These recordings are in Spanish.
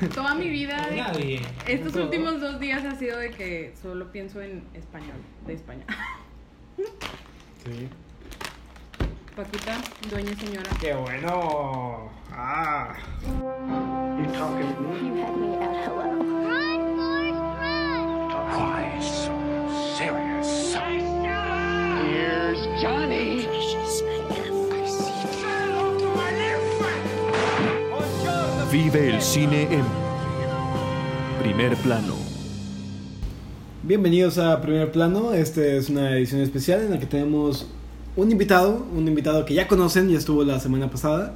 Toda mi vida, de- Nadie. estos Todo. últimos dos días ha sido de que solo pienso en español, de España. Sí. Paquita, dueña y señora. Qué bueno. Ah. You talking to me? You had me at hello. Why so serious? Here's Johnny. Vive el cine en primer plano. Bienvenidos a Primer Plano, esta es una edición especial en la que tenemos un invitado, un invitado que ya conocen, ya estuvo la semana pasada,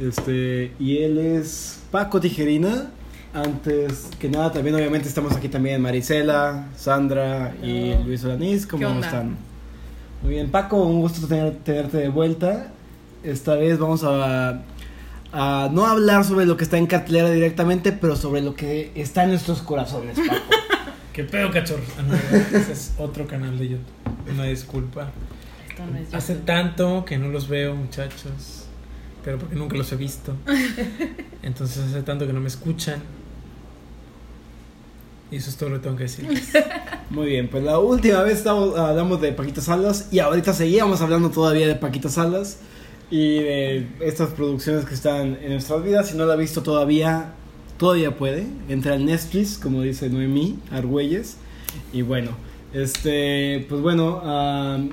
este, y él es Paco Tijerina. Antes que nada, también obviamente estamos aquí también Marisela, Sandra y Hello. Luis Olanís, ¿cómo ¿Qué onda? están? Muy bien, Paco, un gusto tener- tenerte de vuelta. Esta vez vamos a, a no hablar sobre lo que está en cartelera directamente, pero sobre lo que está en nuestros corazones, Paco. ¿Qué pedo, cachorro? Ah, no, ese es otro canal de YouTube. Una disculpa. Esto no es Hace YouTube. tanto que no los veo, muchachos. Pero porque nunca los he visto. Entonces hace tanto que no me escuchan. Y eso es todo lo que tengo que decirles. Muy bien, pues la última vez estamos- hablamos de Paquita Salas y ahorita seguíamos hablando todavía de Paquita Salas y de estas producciones que están en nuestras vidas. Si no la ha visto todavía, todavía puede. Entra al Netflix, como dice Noemí Argüelles. Y bueno, este, pues bueno, am,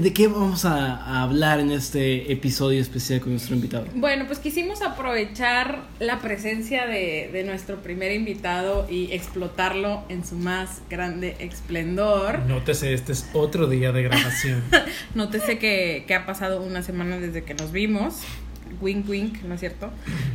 ¿de qué vamos a, a hablar en este episodio especial con nuestro invitado? Bueno, pues quisimos aprovechar la presencia de, de nuestro primer invitado y explotarlo en su más grande esplendor. Nótese, este es otro día de grabación. Nótese que, que ha pasado una semana desde que nos vimos. Wink, wink, ¿no es cierto?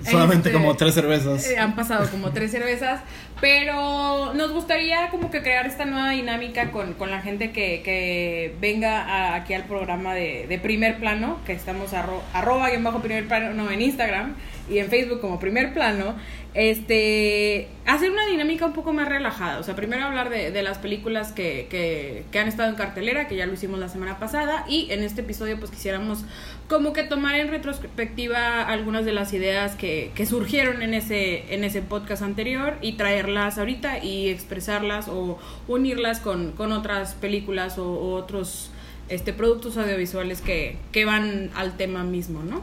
Solamente Este, como tres cervezas. eh, han pasado como tres cervezas, pero nos gustaría como que crear esta nueva dinámica con, con la gente que, que venga a- aquí al programa de, de primer plano, que estamos arro, arroba guion bajo primer plano no, en Instagram y en Facebook como primer plano, este hacer una dinámica un poco más relajada. O sea, primero hablar de, de las películas que, que, que han estado en cartelera, que ya lo hicimos la semana pasada, y en este episodio pues quisiéramos como que tomar en retrospectiva algunas de las ideas que, que surgieron en ese, en ese podcast anterior y traerlas ahorita y expresarlas o unirlas con, con otras películas o, o otros este, productos audiovisuales que, que van al tema mismo, ¿no?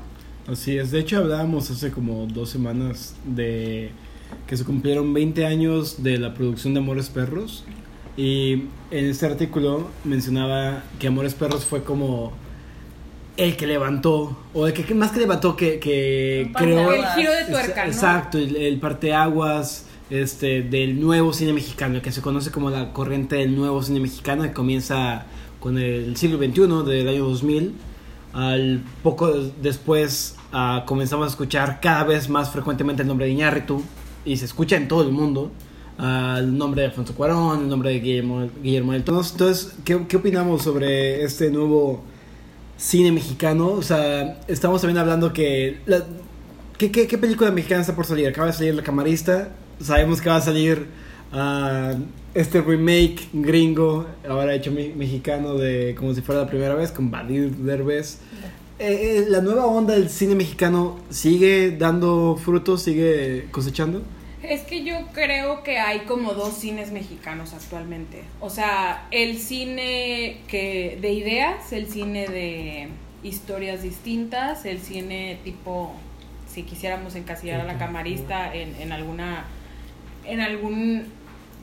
Así es, de hecho hablábamos hace como dos semanas de que se cumplieron 20 años de la producción de Amores Perros y en este artículo mencionaba que Amores Perros fue como el que levantó, o el que más que levantó, que, que creó... El giro de tuerca, ¿no? Exacto, el, el parteaguas este, del nuevo cine mexicano, que se conoce como la corriente del nuevo cine mexicano, que comienza con el siglo XXI, del año 2000. Al poco después ah, comenzamos a escuchar cada vez más frecuentemente el nombre de Iñárritu y se escucha en todo el mundo ah, el nombre de Alfonso Cuarón, el nombre de Guillermo, Guillermo del Toro. Entonces, ¿qué, ¿qué opinamos sobre este nuevo cine mexicano? O sea, estamos también hablando que... ¿qué, qué, qué película mexicana está por salir? Acaba de salir La Camarista, sabemos que va a salir ah, este remake gringo, ahora hecho me- mexicano de como si fuera la primera vez, con Badir Derbez. Eh, eh, ¿La nueva onda del cine mexicano sigue dando frutos, sigue cosechando? Es que yo creo que hay como dos cines mexicanos actualmente. O sea, el cine que de ideas, el cine de historias distintas, el cine tipo, si quisiéramos encasillar a la camarista en, en alguna, en algún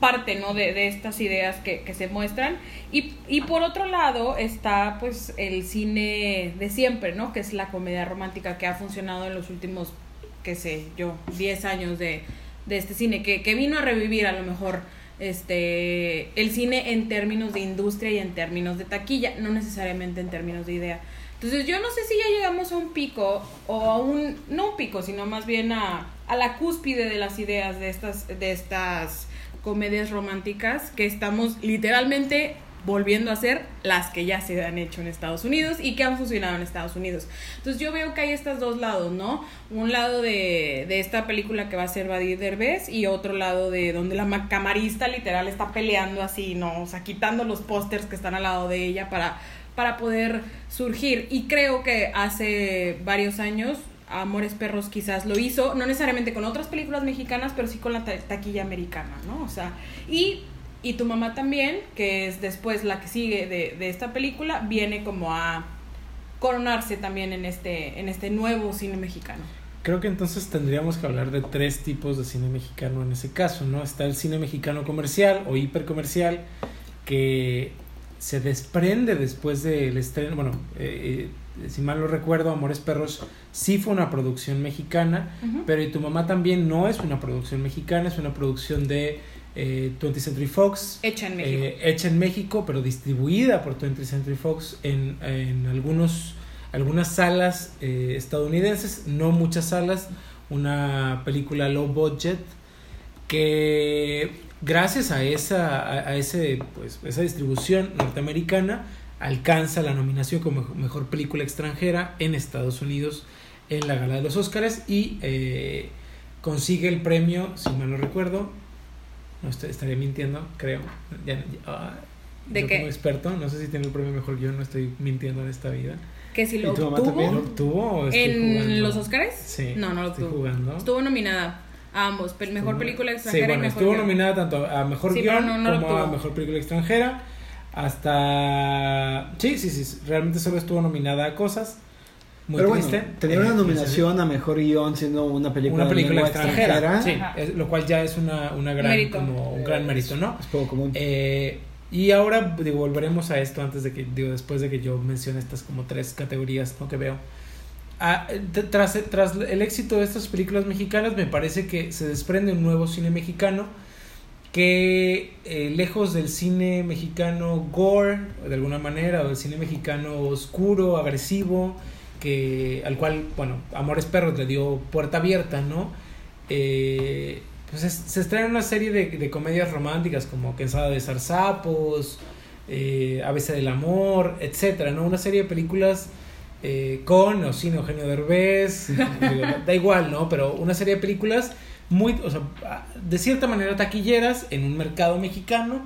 parte no de, de estas ideas que, que se muestran. Y, y por otro lado está pues el cine de siempre no que es la comedia romántica que ha funcionado en los últimos qué sé yo 10 años de, de este cine que, que vino a revivir a lo mejor este el cine en términos de industria y en términos de taquilla no necesariamente en términos de idea. Entonces yo no sé si ya llegamos a un pico o a un no un pico sino más bien a, a la cúspide de las ideas de estas de estas comedias románticas que estamos literalmente volviendo a hacer las que ya se han hecho en Estados Unidos y que han funcionado en Estados Unidos. Entonces yo veo que hay estos dos lados, ¿no? Un lado de, de esta película que va a ser Badir Derbez y otro lado de donde la ma- camarista literal está peleando así, ¿no? O sea, quitando los pósters que están al lado de ella para, para poder surgir. Y creo que hace varios años Amores Perros quizás lo hizo, no necesariamente con otras películas mexicanas, pero sí con la ta- taquilla americana, ¿no? O sea, y, y tu mamá también, que es después la que sigue de, de esta película, viene como a coronarse también en este, en este nuevo cine mexicano. Creo que entonces tendríamos que hablar de tres tipos de cine mexicano en ese caso, ¿no? Está el cine mexicano comercial o hipercomercial que se desprende después del estreno, bueno, eh, eh, si mal no recuerdo, Amores Perros sí fue una producción mexicana, pero y tu mamá también no es una producción mexicana, es una producción de eh, 20th Century Fox, Hecha en México. eh, hecha en México, pero distribuida por 20th Century Fox en, en algunos, algunas salas eh, estadounidenses, no muchas salas, una película low budget que gracias a esa, a, a ese, pues, esa distribución norteamericana alcanza la nominación como mejor- película extranjera en Estados Unidos en la gala de los Oscars y eh, consigue el premio, si mal no recuerdo, no estoy- estaría mintiendo, creo. Ya, ya- ah, ¿De yo qué? como experto, no sé si tiene el premio mejor guion, no estoy mintiendo en esta vida. que si ¿Y lo tu mamá obtuvo también? ¿Lo obtuvo estoy en jugando? los Oscars. Sí. No, no lo estoy obtuvo. jugando. Estuvo nominada a ambos, mejor película Sí, extranjera bueno, y mejor estuvo guion. nominada tanto a mejor Sí, guion no- no como a mejor película extranjera. Hasta. Sí, sí, sí. Realmente solo estuvo nominada a cosas. Muy Pero bueno, triste. tener Eh, una nominación a mejor guion siendo una película, Una película extranjera, sí, Ajá. es- lo cual ya es una, una gran, Mérito. como un gran mérito, ¿no? Es poco común. Eh, y ahora digo, volveremos a esto antes de que, digo, después de que yo mencione estas como tres categorías ¿no? que veo. Ah, tras, tras el éxito de estas películas mexicanas, me parece que se desprende un nuevo cine mexicano que eh, lejos del cine mexicano gore, de alguna manera, o del cine mexicano oscuro, agresivo, que al cual, bueno, Amores Perros le dio puerta abierta, ¿no? Eh, pues es- se estrena una serie de, de comedias románticas como Cansada de Zarzapos, eh, ABC del Amor, etcétera, ¿no? Una serie de películas eh, con o sin Eugenio Derbez, da igual, ¿no? Pero una serie de películas muy, o sea, de cierta manera taquilleras en un mercado mexicano,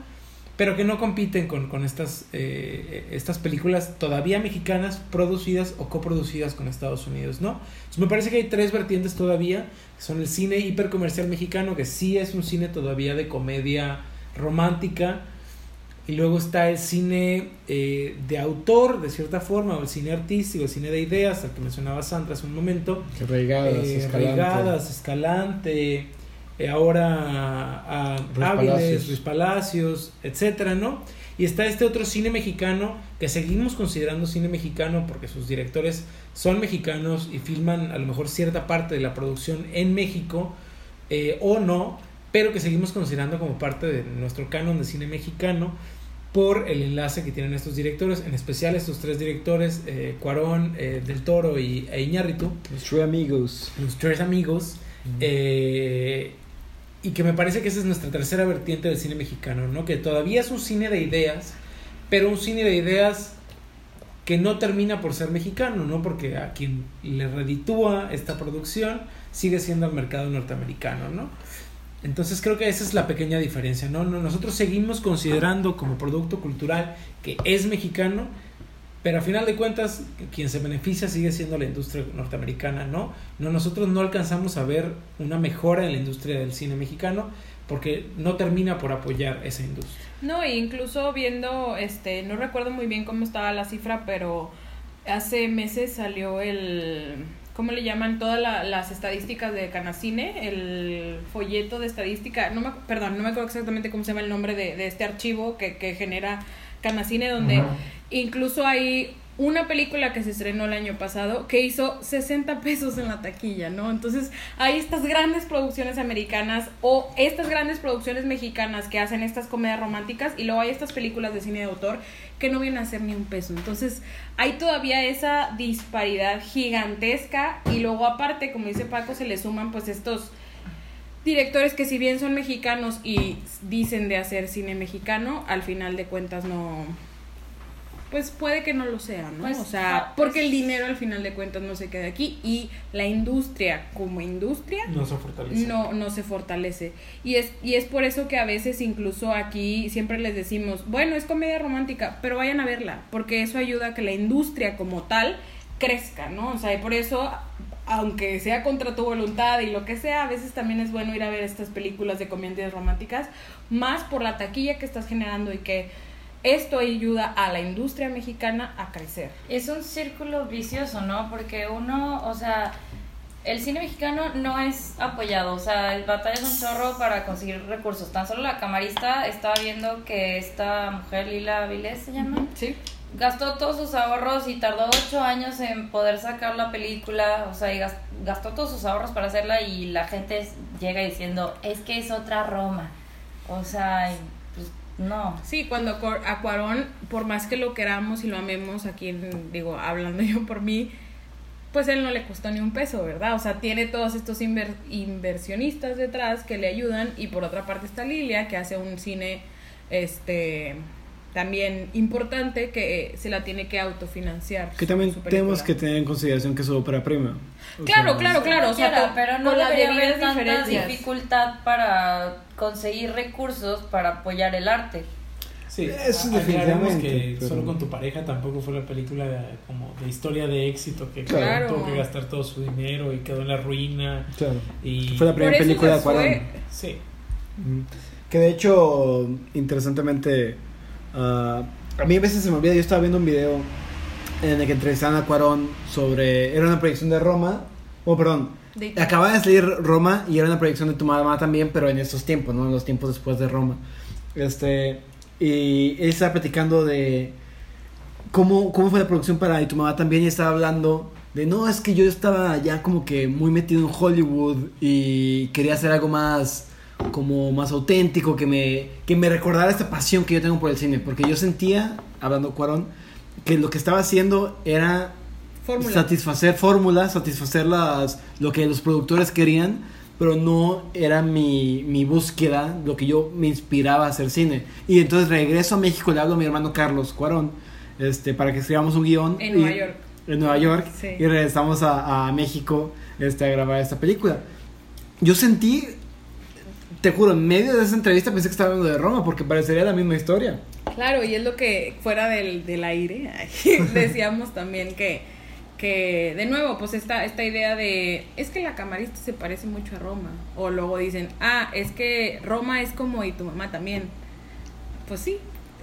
pero que no compiten con, con estas, eh, estas películas todavía mexicanas producidas o coproducidas con Estados Unidos, ¿no? Entonces, me parece que hay tres vertientes todavía, son el cine hipercomercial mexicano, que sí es un cine todavía de comedia romántica, y luego está el cine eh, de autor, de cierta forma, o el cine artístico, el cine de ideas, al que mencionaba Sandra hace un momento, Regadas, eh, Escalante. Regadas, Escalante, eh, ahora a Áviles, Palacios. Luis Palacios, etcétera, ¿no? Y está este otro cine mexicano que seguimos considerando cine mexicano porque sus directores son mexicanos y filman a lo mejor cierta parte de la producción en México eh, o no, pero que seguimos considerando como parte de nuestro canon de cine mexicano por el enlace que tienen estos directores, en especial estos tres directores, eh, Cuarón, eh, Del Toro y, e Iñárritu, Los True Amigos. los tres amigos, eh, y que me parece que esa es nuestra tercera vertiente del cine mexicano, ¿no? Que todavía es un cine de ideas, pero un cine de ideas que no termina por ser mexicano, ¿no? Porque a quien le reditúa esta producción sigue siendo el mercado norteamericano, ¿no? Entonces creo que esa es la pequeña diferencia, ¿no? No- Nosotros seguimos considerando como producto cultural que es mexicano, pero a final de cuentas quien se beneficia sigue siendo la industria norteamericana, ¿no? No nosotros no alcanzamos a ver una mejora en la industria del cine mexicano porque no termina por apoyar esa industria. No, e incluso viendo, este, no recuerdo muy bien cómo estaba la cifra, pero hace meses salió el, ¿cómo le llaman? Todas la- las estadísticas de Canacine, el folleto de estadística, no me, perdón, no me acuerdo exactamente cómo se llama el nombre de, de este archivo que, que genera Canacine, donde incluso hay una película que se estrenó el año pasado que hizo 60 pesos en la taquilla, ¿no? Entonces hay estas grandes producciones americanas o estas grandes producciones mexicanas que hacen estas comedias románticas y luego hay estas películas de cine de autor que no vienen a ser ni un peso. Entonces hay todavía esa disparidad gigantesca y luego aparte, como dice Paco, se le suman pues estos directores que si bien son mexicanos y dicen de hacer cine mexicano, al final de cuentas no pues puede que no lo sea, ¿no? Pues, o sea, ah, porque pues- el dinero al final de cuentas no se queda aquí y la industria como industria No se fortalece. no, no se fortalece. Y es, y es por eso que a veces incluso aquí siempre les decimos, bueno, es comedia romántica, pero vayan a verla, porque eso ayuda a que la industria como tal crezca, ¿no? O sea, y por eso aunque sea contra tu voluntad y lo que sea, a veces también es bueno ir a ver estas películas de comedias románticas, más por la taquilla que estás generando y que esto ayuda a la industria mexicana a crecer. Es un círculo vicioso, ¿no? Porque uno, o sea, el cine mexicano no es apoyado, o sea, el batalla es un chorro para conseguir recursos. Tan solo la camarista estaba viendo que esta mujer, Lila Vilés se llama, Sí. gastó todos sus ahorros y tardó ocho años en poder sacar la película, o sea, y gastó todos sus ahorros para hacerla y la gente llega diciendo, es que es otra Roma. O sea, y, no. Sí, cuando a Cuarón, por más que lo queramos y lo amemos, aquí digo, hablando yo por mí, pues él no le costó ni un peso, ¿verdad? O sea, tiene todos estos inver- inversionistas detrás que le ayudan y por otra parte está Lilia, que hace un cine, este, también importante que se la tiene que autofinanciar. Que también tenemos que tener en consideración que es ópera prima. Claro, sea, claro, claro, o sea, con- pero no debería haber tanta dificultad para conseguir recursos para apoyar el arte. Sí, Eso definitivamente, que pero- solo con tu pareja tampoco fue la película de, como de historia de éxito que Claro. tuvo que gastar todo su dinero y quedó en la ruina Claro. y Fue la primera película de Cuarón. fue- sí, Ujú. Que de hecho, interesantemente, ah, a mí a veces se me olvida, yo estaba viendo un video en el que entrevistaban a Cuarón sobre, era una proyección de Roma, oh perdón, De acababa de salir Roma y era una proyección de tu mamá también, pero en estos tiempos, ¿no? En los tiempos después de Roma. Este, y él estaba platicando de cómo, cómo fue la producción para Y tu mamá también y estaba hablando de, no, es que yo estaba ya como que muy metido en Hollywood y quería hacer algo más como más auténtico, que me, que me recordara esta pasión que yo tengo por el cine, porque yo sentía, hablando Cuarón, que lo que estaba haciendo era satisfacer fórmulas, satisfacer las, lo que los productores querían, pero no era mi, mi búsqueda, lo que yo me inspiraba a hacer cine. Y entonces regreso a México, le hablo a mi hermano Carlos Cuarón, este, para que escribamos un guion. En y- Nueva York. En Nueva York. Sí. Y regresamos a, a México este, a grabar esta película. Yo sentí, te juro, en medio de esa entrevista pensé que estaba hablando de Roma, porque parecería la misma historia. Claro, y es lo que fuera del, del aire decíamos también que, que, de nuevo, pues esta, esta idea de, es que la camarista se parece mucho a Roma. O luego dicen, ah, es que Roma es como y tu mamá también. Pues sí,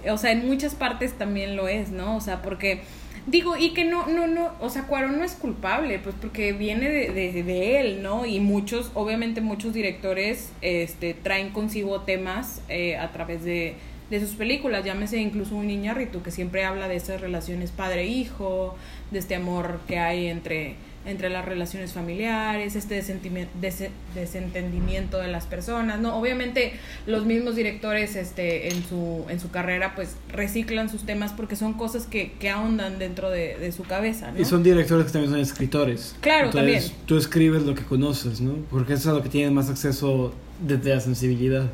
o sea, en muchas partes también lo es, ¿no? O sea, porque... Digo, y que no, no, no, o sea, Cuarón no es culpable, pues porque viene de, de, de él, ¿no? Y muchos, obviamente muchos directores este, traen consigo temas eh, a través de, de sus películas, llámese incluso un Iñárritu que siempre habla de esas relaciones padre-hijo, de este amor que hay entre, entre las relaciones familiares, este dese- desentendimiento de las personas, ¿no? Obviamente los mismos directores este, en, su, en su carrera pues reciclan sus temas porque son cosas que, que ahondan dentro de, de su cabeza, ¿no? Y son directores que también son escritores. Claro, Entonces, también. Tú escribes lo que conoces, ¿no? Porque eso es lo que tienes más acceso desde la sensibilidad.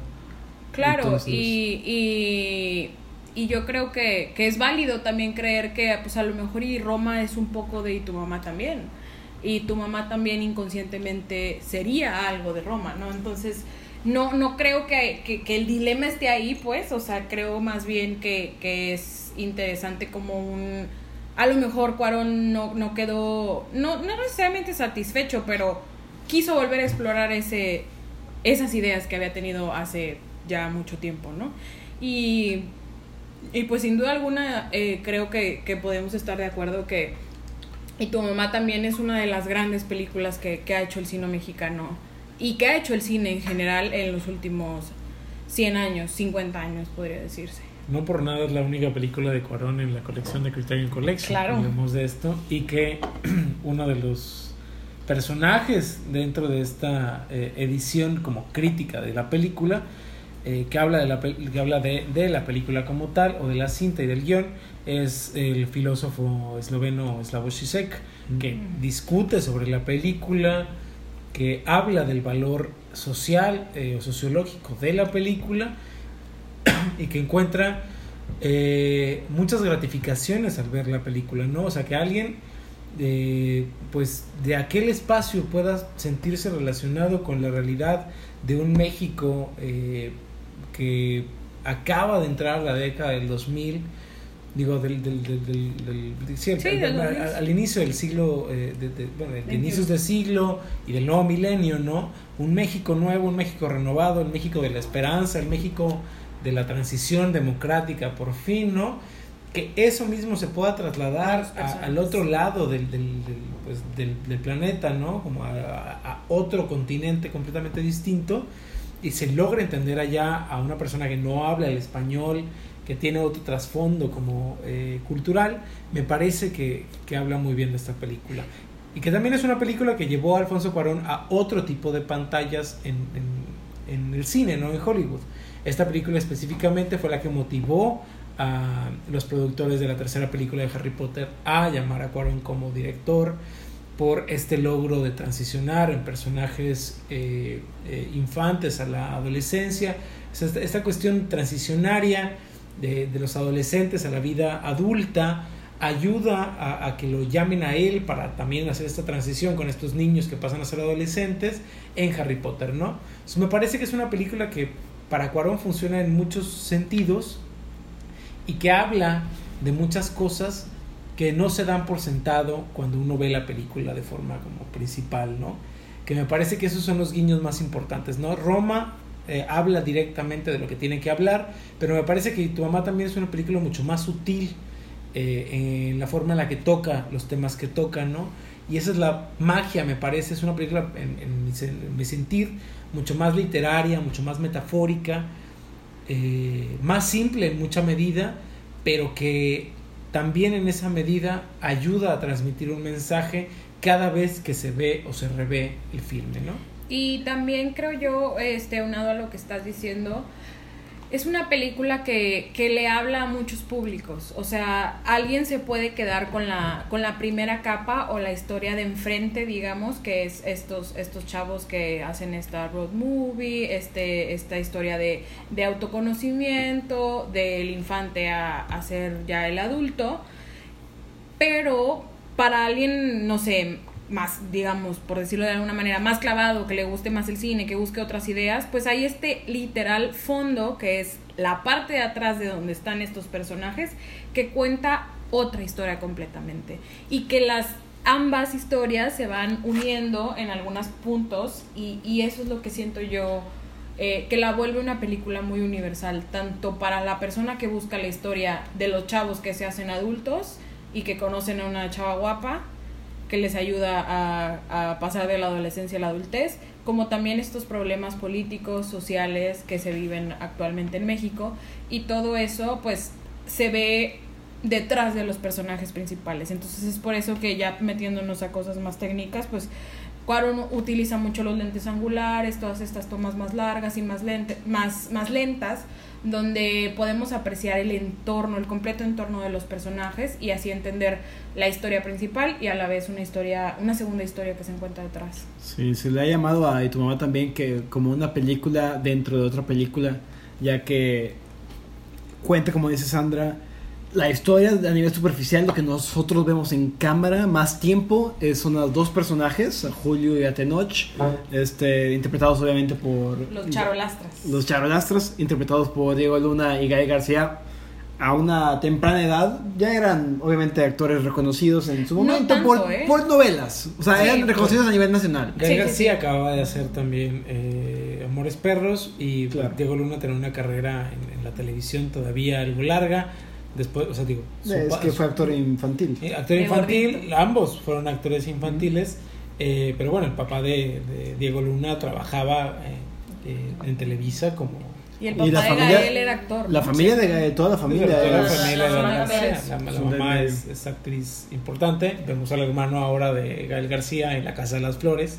Claro, Entonces- y, y, y yo creo que, que es válido también creer que pues a lo mejor y Roma es un poco de y tu mamá también. Y tu mamá también inconscientemente sería algo de Roma, ¿no? Entonces, no, no creo que, que, el dilema esté ahí, pues, o sea, creo más bien que, que es interesante como un... A lo mejor Cuarón no, no quedó, no, no necesariamente satisfecho, pero quiso volver a explorar ese, esas ideas que había tenido hace ya mucho tiempo, ¿no? Y, y pues sin duda alguna eh, creo que, que podemos estar de acuerdo que y tu mamá también es una de las grandes películas que, que ha hecho el cine mexicano y que ha hecho el cine en general en los últimos 100 años, 50 años podría decirse. no por nada es la única película de Cuarón en la colección de Criterion Collection Claro. hablemos de esto y que uno de los personajes dentro de esta eh, edición como crítica de la película eh, que habla, de la, que habla de, de la película como tal o de la cinta y del guion es el filósofo esloveno Slavoj Žižek que discute sobre la película que habla del valor social eh, o sociológico de la película y que encuentra eh, muchas gratificaciones al ver la película, ¿no? O sea, que alguien eh, pues de aquel espacio pueda sentirse relacionado con la realidad de un México eh, que acaba de entrar a la década del 2000 digo, del, del, del, del- sí, Sí, al- del al, 2000. al inicio del siglo, eh, de, de- bueno, de 21. inicios del siglo y del nuevo milenio, ¿no? Un México nuevo, un México renovado, el México de la esperanza, el México de la transición democrática, por fin, ¿no? Que eso mismo se pueda trasladar a- al otro lado del, del, del, pues, del, del planeta, ¿no? Como a, a- a otro continente completamente distinto y se logra entender allá a una persona que no habla el español, que tiene otro trasfondo como eh, cultural, me parece que, que habla muy bien de esta película. Y que también es una película que llevó a Alfonso Cuarón a otro tipo de pantallas en, en- en el cine, no en Hollywood. Esta película específicamente fue la que motivó a los productores de la tercera película de Harry Potter a llamar a Cuarón como director por este logro de transicionar en personajes eh, eh, infantes a la adolescencia, esta, esta cuestión transicionaria de, de los adolescentes a la vida adulta ayuda a, a que lo llamen a él para también hacer esta transición con estos niños que pasan a ser adolescentes en Harry Potter, ¿no? Me parece que es una película que para Cuarón funciona en muchos sentidos y que habla de muchas cosas que no se dan por sentado cuando uno ve la película de forma como principal, ¿no? Que me parece que esos son los guiños más importantes, ¿no? Roma eh, habla directamente de lo que tiene que hablar, pero me parece que Tu mamá también es una película mucho más sutil eh, en la forma en la que toca los temas que toca, ¿no? Y esa es la magia, me parece, es una película en, mi sentir mucho más literaria, mucho más metafórica, eh, más simple en mucha medida, pero que también en esa medida ayuda a transmitir un mensaje cada vez que se ve o se revé el filme, ¿no? Y también creo yo, este, aunado a lo que estás diciendo, es una película que, que le habla a muchos públicos. O sea, alguien se puede quedar con la, con la primera capa o la historia de enfrente, digamos, que es estos, estos chavos que hacen esta road movie, este, esta historia de, de autoconocimiento, del infante a, a ser ya el adulto. Pero para alguien, no sé, más, digamos, por decirlo de alguna manera, más clavado, que le guste más el cine, que busque otras ideas, pues hay este literal fondo, que es la parte de atrás de donde están estos personajes, que cuenta otra historia completamente. Y que las ambas historias se van uniendo en algunos puntos y, y eso es lo que siento yo eh, que la vuelve una película muy universal, tanto para la persona que busca la historia de los chavos que se hacen adultos y que conocen a una chava guapa que les ayuda a, a pasar de la adolescencia a la adultez, como también estos problemas políticos, sociales que se viven actualmente en México y todo eso pues se ve detrás de los personajes principales. Entonces es por eso que ya metiéndonos a cosas más técnicas, pues Cuarón utiliza mucho los lentes angulares, todas estas tomas más largas y más, lente, más, más lentas, donde podemos apreciar el entorno, el completo entorno de los personajes y así entender la historia principal y a la vez una historia, una segunda historia que se encuentra detrás. Sí, se le ha llamado a Y tu mamá también que como una película dentro de otra película, ya que cuenta, como dice Sandra, la historia a nivel superficial, lo que nosotros vemos en cámara más tiempo, eh, son los dos personajes, a Julio y a Tenoch, este, interpretados obviamente por Los charolastras. los charolastros, interpretados por Diego Luna y Gael García. A una temprana edad ya eran obviamente actores reconocidos en su No momento tanto, por, ¿eh? por novelas, o sea, Sí, eran reconocidos a nivel nacional. Gael Sí, sí, García sí. acababa de hacer también eh, Amores Perros y Claro. Diego Luna tenía una carrera en, en la televisión todavía algo larga. Después, o sea, digo, Es que fue actor infantil. eh, actor infantil, ambos fueron actores infantiles, eh, pero bueno, el papá de, de Diego Luna trabajaba eh, eh, en Televisa como... Y el Y papá la de familia- Gael era actor. La familia de Gael, toda la familia. Toda la familia de Gael García. La, mamá es, es actriz importante. Vemos al hermano ahora de Gael García en La Casa de las Flores.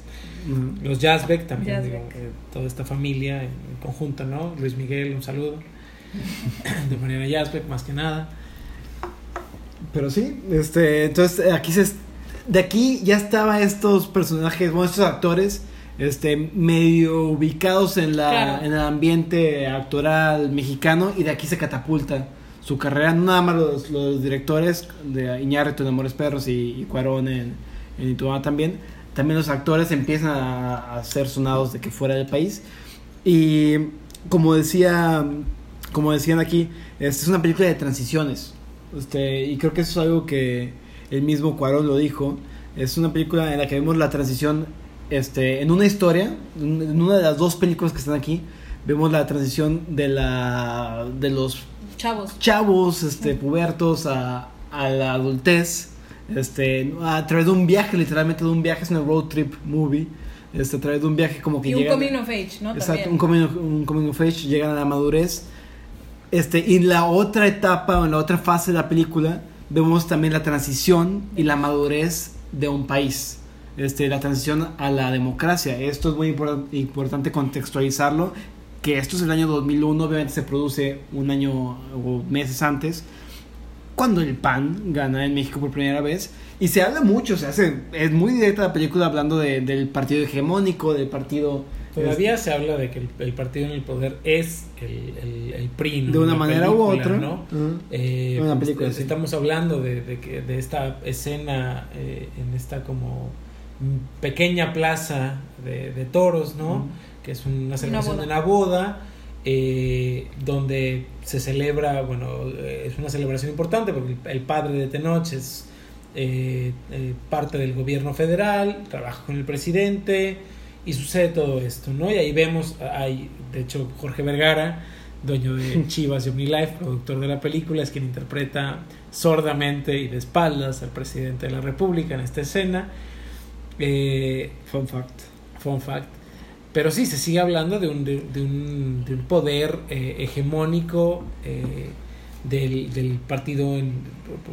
Los Jazzbeck también, digo, eh, toda esta familia en, en conjunto, ¿no? Luis Miguel, un saludo. De Mariana Yazbek, más que nada. Pero sí, este, entonces eh, aquí se de aquí ya estaban estos personajes, bueno, estos actores este medio ubicados en la Claro. en el ambiente actoral mexicano y de aquí se catapulta su carrera, no nada más los, los directores de Iñárritu en Amores Perros y, y Cuarón en, en también, también los actores empiezan a, a ser sonados de que fuera del país y como decía como decían aquí, esta es una película de transiciones. Este, y creo que eso es algo que el mismo Cuarón lo dijo. Es una película en la que vemos la transición este, en una historia, en una de las dos películas que están aquí, vemos la transición de la de los Chavos. chavos, este, pubertos a, a la adultez, este, a través de un viaje, literalmente de un viaje, es una road trip movie, este, a través de un viaje como que Y un llegan- coming of age, ¿no? Exacto, un coming, of, un coming of age, llegan a la madurez. Este, y en la otra etapa o en la otra fase de la película vemos también la transición y la madurez de un país. Este, la transición a la democracia. Esto es muy impor- importante contextualizarlo, que esto es el año 2001, obviamente se produce un año o meses antes, cuando el PAN gana en México por primera vez. Y se habla mucho, se hace, es muy directa la película hablando de- del partido hegemónico, del partido... Todavía se habla de que el, el partido en el poder es el, el, el PRI, ¿no? de una manera u otra. ¿no? Eh, Una pues, película, sí. Estamos hablando de, de, que, de esta escena eh, en esta como pequeña plaza de, de toros, ¿no? Que es una celebración de una boda. eh, donde se celebra, bueno, es una celebración importante porque el, padre de Tenoch es eh, eh, parte del gobierno federal, trabaja con el presidente y sucede todo esto, ¿no? Y ahí vemos, hay, de hecho, Jorge Vergara, dueño de Chivas y OmniLife, productor de la película, es quien interpreta sordamente y de espaldas al presidente de la República en esta escena. Eh, Fun fact. fun fact. Pero sí, se sigue hablando de un, de, de un, de un poder eh, hegemónico eh, del, del partido, en-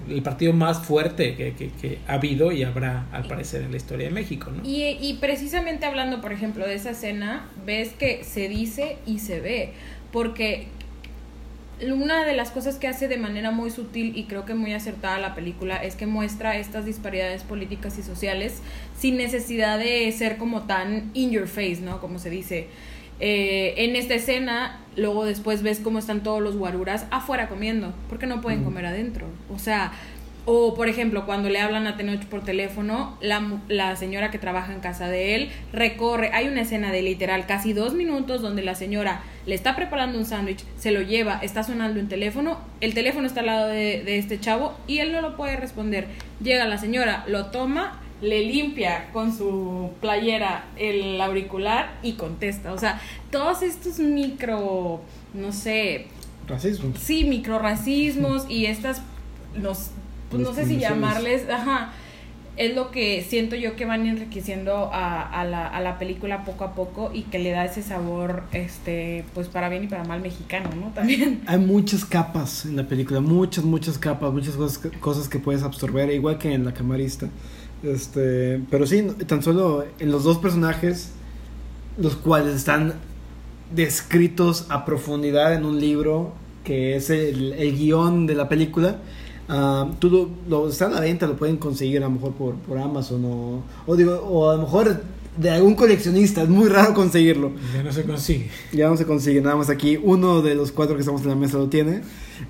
el partido más fuerte que, que- que ha habido y habrá, al parecer, en la historia de México, ¿no? Y, y precisamente hablando, por ejemplo, de esa escena, ves que se dice y se ve, porque una de las cosas que hace de manera muy sutil y creo que muy acertada la película es que muestra estas disparidades políticas y sociales sin necesidad de ser como tan in your face, ¿no? Como se dice. Eh, en esta escena, luego después ves cómo están todos los guaruras afuera comiendo, porque no pueden comer adentro. O sea, o por ejemplo, cuando le hablan a Tenoch por teléfono, la, la señora que trabaja en casa de él recorre, hay una escena de literal casi dos minutos donde la señora le está preparando un sándwich, se lo lleva, está sonando un teléfono, el teléfono está al lado de, de este chavo y él no lo puede responder. Llega la señora, lo toma, le limpia con su playera el auricular y contesta. O sea, todos estos micro, no sé, Racismo. sí, microracismos y estas, los, pues no sé si llamarles, ajá, es lo que siento yo que van enriqueciendo a, a, la, a la película poco a poco y que le da ese sabor, este, pues para bien y para mal mexicano, ¿no? También. Hay muchas capas en la película, muchas, muchas capas, muchas cosas cosas que puedes absorber, igual que en la camarista. Este, pero sí, tan solo en los dos personajes, los cuales están descritos a profundidad en un libro que es el, el guion de la película. ah, tú lo, lo- está a la venta, lo pueden conseguir a lo mejor por, por Amazon o, o digo, o a lo mejor de algún coleccionista, es muy raro conseguirlo. Ya no se consigue. Ya no se consigue nada más aquí. Uno de los cuatro que estamos en la mesa lo tiene.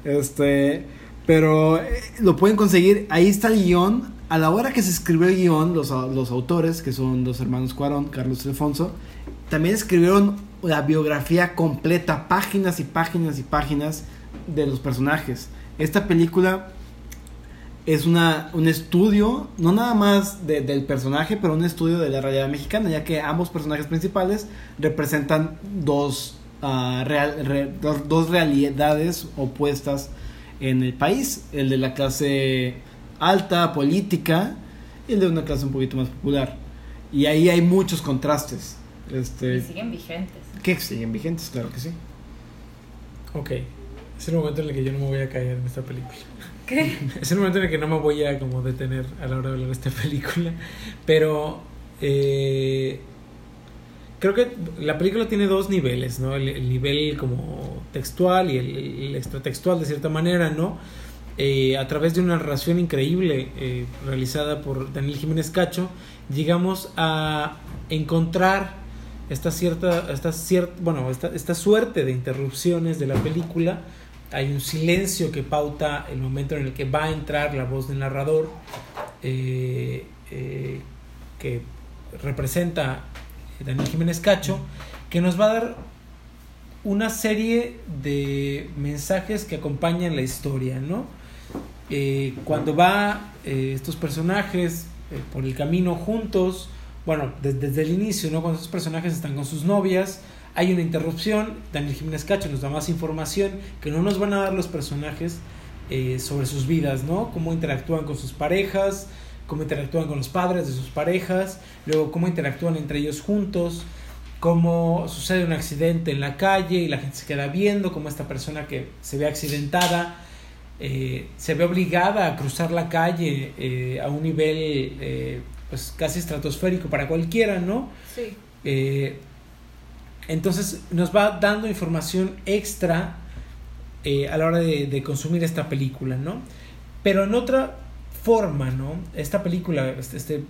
Este, pero eh, lo pueden conseguir. Ahí está el guion. A la hora que se escribió el guion, los, los autores, que son los hermanos Cuarón, Carlos y Alfonso, también escribieron la biografía completa, páginas y páginas y páginas de los personajes. Esta película es una, un estudio, no nada más de- del personaje, pero un estudio de la realidad mexicana, ya que ambos personajes principales representan dos, ah, dos, dos realidades opuestas en el país, el de la clase alta, política, y el de una clase un poquito más popular. Y ahí hay muchos contrastes. Este, Y siguen vigentes. que siguen vigentes, claro que sí. Ok. Es el momento en el que yo no me voy a caer en esta película. ¿Qué? Es el momento en el que no me voy a como detener a la hora de hablar de esta película. Pero eh, creo que la película tiene dos niveles, ¿no? El, el nivel como textual y el, el extratextual de cierta manera, ¿no? Eh, a través de una narración increíble eh, realizada por Daniel Jiménez Cacho, llegamos a encontrar esta cierta, esta cierta, bueno, esta, esta suerte de interrupciones de la película. Hay un silencio que pauta el momento en el que va a entrar la voz del narrador, eh, que representa Daniel Jiménez Cacho, que nos va a dar una serie de mensajes que acompañan la historia, ¿no? Eh, cuando va eh, estos personajes eh, por el camino juntos, bueno, des- desde el inicio. Cuando estos personajes están con sus novias, hay una interrupción, Daniel Jiménez Cacho nos da más información que no nos van a dar los personajes sobre sus vidas, ¿no? Cómo interactúan con sus parejas, cómo interactúan con los padres de sus parejas, luego cómo interactúan entre ellos juntos, cómo sucede un accidente en la calle y la gente se queda viendo, cómo esta persona que se ve accidentada eh, se ve obligada a cruzar la calle eh, a un nivel eh, pues casi estratosférico para cualquiera, ¿no? Sí. Entonces nos va dando información extra a la hora de, de consumir esta película, ¿no? Pero en otra forma, ¿no? Esta película, este, este-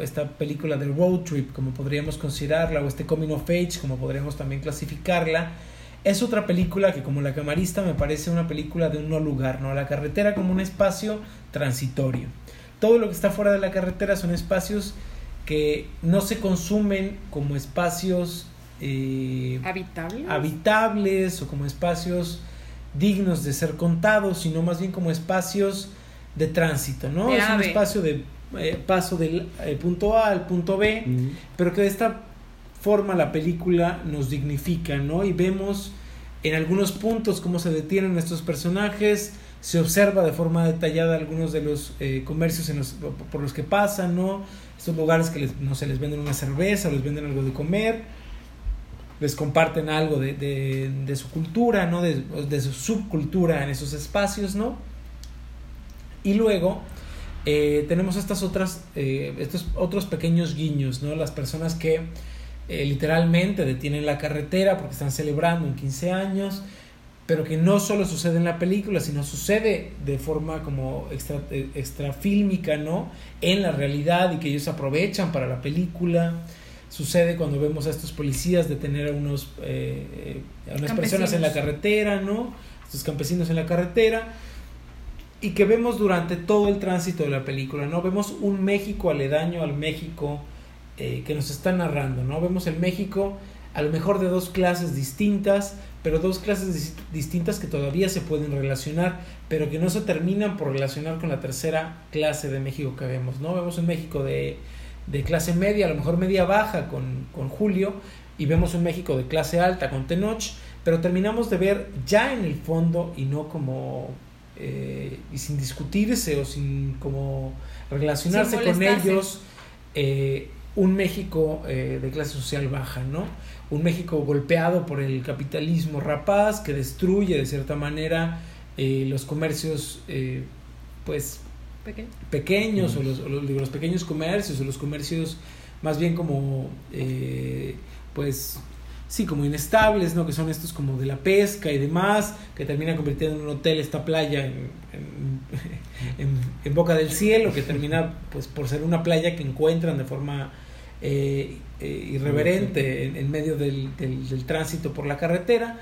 esta película de road trip, como podríamos considerarla, o este coming of age, como podríamos también clasificarla, es otra película que como la camarista me parece una película de un no lugar, ¿no? La carretera como un espacio transitorio. Todo lo que está fuera de la carretera son espacios que no se consumen como espacios eh, Habitable. habitables o como espacios dignos de ser contados, sino más bien como espacios de tránsito, ¿no? De es un espacio de eh, paso del eh, punto A al punto B, pero que de esta la película nos dignifica, ¿no? Y vemos en algunos puntos cómo se detienen estos personajes, se observa de forma detallada algunos de los eh, comercios por los que pasan, ¿no? Estos lugares que les, no sé, les venden una cerveza, les venden algo de comer, les comparten algo de, su cultura, ¿no? De, de su subcultura en esos espacios, ¿no? Y luego eh, tenemos estas otras, eh, estos otros pequeños guiños, ¿no? Las personas que eh, literalmente detienen la carretera porque están celebrando un 15 años, pero que no solo sucede en la película, sino sucede de forma como extra, eh, extrafílmica, ¿no? En la realidad y que ellos aprovechan para la película. Sucede cuando vemos a estos policías detener a unos eh, eh, a unas personas en la carretera, ¿no? Estos campesinos en la carretera y que vemos durante todo el tránsito de la película, ¿no? Vemos un México aledaño al México eh, que nos está narrando, ¿no? Vemos el México a lo mejor de dos clases distintas, pero dos clases dis- distintas que todavía se pueden relacionar, pero que no se terminan por relacionar con la tercera clase de México que vemos, ¿no? Vemos un México de, de clase media, a lo mejor media baja con, con Julio, y vemos un México de clase alta con Tenoch, pero terminamos de ver ya en el fondo y no como eh, y sin discutirse o sin como relacionarse Sin con ellos eh, un México eh, de clase social baja, ¿no? Un México golpeado por el capitalismo rapaz que destruye de cierta manera eh, los comercios eh, pues Pequeño. pequeños o, los, o los- digo, los pequeños comercios o los comercios más bien como eh, pues sí como inestables no que son estos como de la pesca y demás que termina convirtiendo en un hotel esta playa en, en- en- en boca del cielo que termina pues por ser una playa que encuentran de forma eh, eh, irreverente en, en medio del, del- del tránsito por la carretera.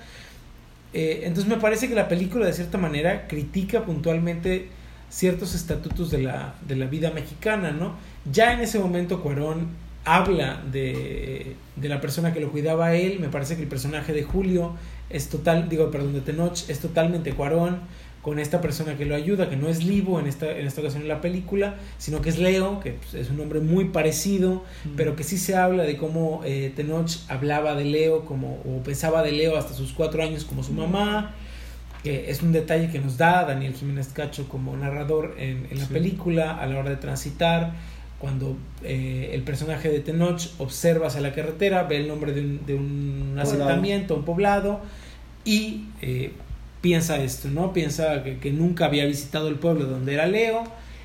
Eh, entonces me parece que la película de cierta manera critica puntualmente ciertos estatutos de la, de la vida mexicana, ¿no? Ya en ese momento Cuarón habla de, de la persona que lo cuidaba a él, me parece que el personaje de Julio es total, digo, perdón, de Tenoch es totalmente Cuarón con esta persona que lo ayuda, que no es Livo en esta, en esta ocasión en la película, sino que es Leo, que pues, es un nombre muy parecido, pero que sí se habla de cómo eh, Tenoch hablaba de Leo como, o pensaba de Leo hasta sus cuatro años como su mamá, que es un detalle que nos da Daniel Jiménez Cacho como narrador en, en la Sí. película a la hora de transitar, cuando eh, el personaje de Tenoch observa hacia la carretera, ve el nombre de un, de un Poblado. asentamiento, un poblado, y eh, piensa esto, ¿no? Piensa que, que nunca había visitado el pueblo donde era Leo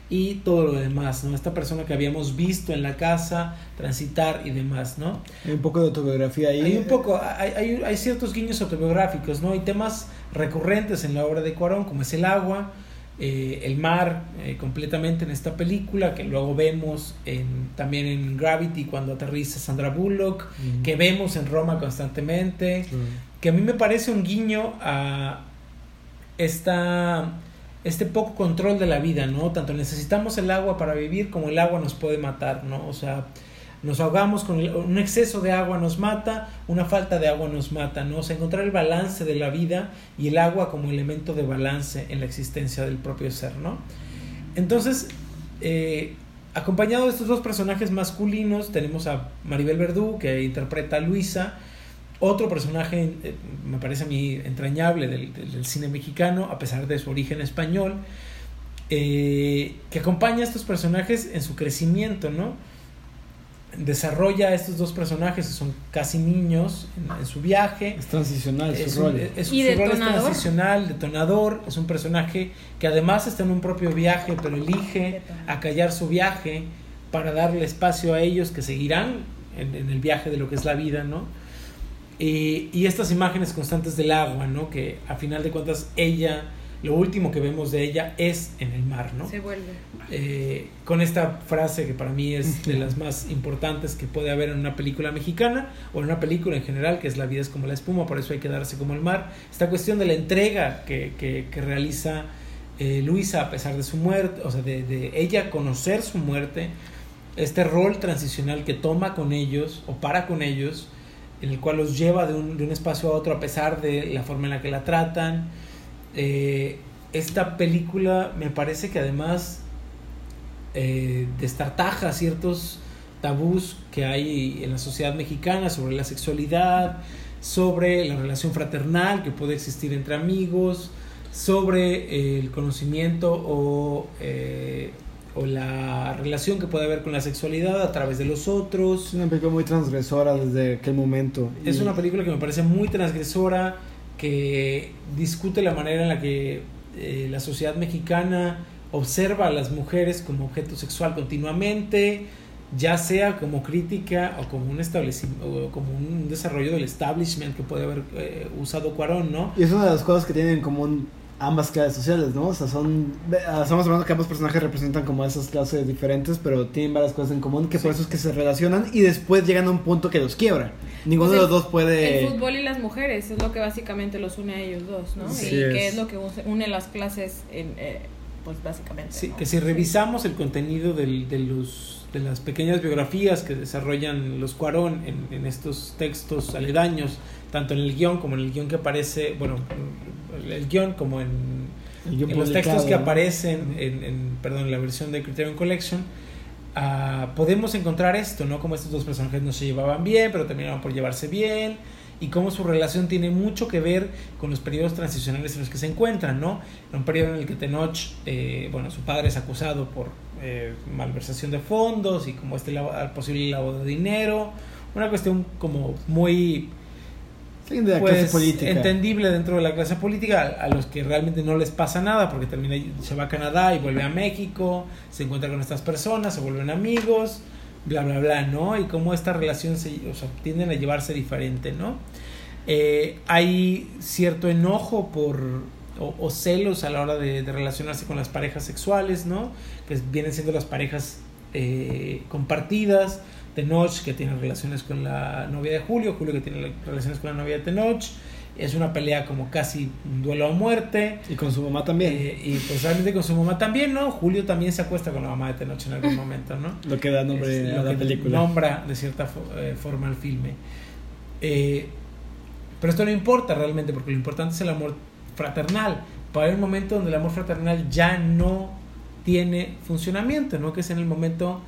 y todo lo demás, ¿no? Esta persona que habíamos visto en la casa transitar y demás, ¿no? Hay un poco de autobiografía ahí. Hay un poco, hay, hay, hay ciertos guiños autobiográficos, ¿no? Hay temas recurrentes en la obra de Cuarón, como es el agua, eh, el mar, eh, completamente en esta película, que luego vemos en, también en Gravity cuando aterriza Sandra Bullock, que vemos en Roma constantemente, que a mí me parece un guiño a esta, este poco control de la vida, ¿no? Tanto necesitamos el agua para vivir como el agua nos puede matar, ¿no? O sea, Nos ahogamos con el- un exceso de agua nos mata, una falta de agua nos mata, ¿no? O sea, encontrar el balance de la vida y el agua como elemento de balance en la existencia del propio ser, ¿no? Entonces, eh, acompañado de estos dos personajes masculinos, tenemos a Maribel Verdú, que interpreta a Luisa, otro personaje, eh, me parece a mí entrañable del, del- del cine mexicano, a pesar de su origen español, eh, que acompaña a estos personajes en su crecimiento, ¿no? Desarrolla a estos dos personajes que son casi niños en, en su viaje. Es transicional Es su un, rol. es- Y su rol es detonador. transicional, detonador, es un personaje que además está en un propio viaje, pero elige Detonador. acallar su viaje para darle espacio a ellos que seguirán en, en el viaje de lo que es la vida, ¿no? Y, y estas imágenes constantes del agua, ¿no? Que a final de cuentas ella, lo último que vemos de ella es en el mar, ¿no? Se vuelve. eh, con esta frase que para mí es de las más importantes que puede haber en una película mexicana o en una película en general, que es La vida es como la espuma, por eso hay que darse como el mar. Esta cuestión de la entrega que, que- que realiza eh, Luisa a pesar de su muerte, o sea, de, de ella conocer su muerte, este rol transicional que toma con ellos o para con ellos, en el cual los lleva de un, de un espacio a otro a pesar de la forma en la que la tratan. Eh, esta película me parece que además eh, destartaja ciertos tabús que hay en la sociedad mexicana sobre la sexualidad, sobre la relación fraternal que puede existir entre amigos, sobre eh, el conocimiento o, eh, o la relación que puede haber con la sexualidad a través de los otros. Es una película muy transgresora desde aquel momento. Es una película que me parece muy transgresora, que discute la manera en la que eh, la sociedad mexicana observa a las mujeres como objeto sexual continuamente, ya sea como crítica o como un establecimiento o como un desarrollo del establishment que puede haber eh, usado Cuarón, ¿no? Y es una de las cosas que tienen en común ambas clases sociales, ¿no? O sea, son... ah, Estamos hablando que ambos personajes representan como esas clases diferentes, pero tienen varias cosas en común, que por eso es que se relacionan y después llegan a un punto que los quiebra. Ninguno Pues de el- los dos puede... El fútbol y las mujeres es lo que básicamente los une a ellos dos, ¿no? Sí y es. que es lo que une las clases, en, eh, pues básicamente. Sí, ¿no? que si revisamos el contenido del- de, los, de las pequeñas biografías que desarrollan los Cuarón en, en estos textos aledaños, tanto en el guion como en el guion que aparece, bueno, el guion como en, el guion en los textos que ¿no? aparecen en, en, perdón, en la versión de Criterion Collection, ah, podemos encontrar esto, ¿no? Como estos dos personajes no se llevaban bien, pero terminaban por llevarse bien, y cómo su relación tiene mucho que ver con los periodos transicionales en los que se encuentran, ¿no? En un periodo en el que Tenoch, eh, bueno, su padre es acusado por eh, malversación de fondos y como este posible lavado de dinero, una cuestión como muy de la pues, clase política. entendible dentro de la clase política, a, a los que realmente no les pasa nada, porque termina, se va a Canadá y vuelve a México, se encuentra con estas personas, se vuelven amigos, bla, bla, bla, ¿no? Y cómo esta relación se, o sea, tienden a llevarse diferente, ¿no? Eh, hay cierto enojo por, o, o celos a la hora de, de relacionarse con las parejas sexuales, ¿no? Que vienen siendo las parejas eh, compartidas, Tenoch que tiene relaciones con la novia de Julio, Julio que tiene relaciones con la novia de Tenoch, es una pelea como casi un duelo a muerte. Y con su mamá también. Eh, y pues realmente con su mamá también, ¿no? Julio también se acuesta con la mamá de Tenoch en algún momento, ¿no? lo que da nombre Es a la película. Nombra de cierta fo- eh, forma al filme. Eh, pero esto no importa realmente, porque lo importante es el amor fraternal. Para haber un momento donde el amor fraternal ya no tiene funcionamiento, ¿no? Que es en el momento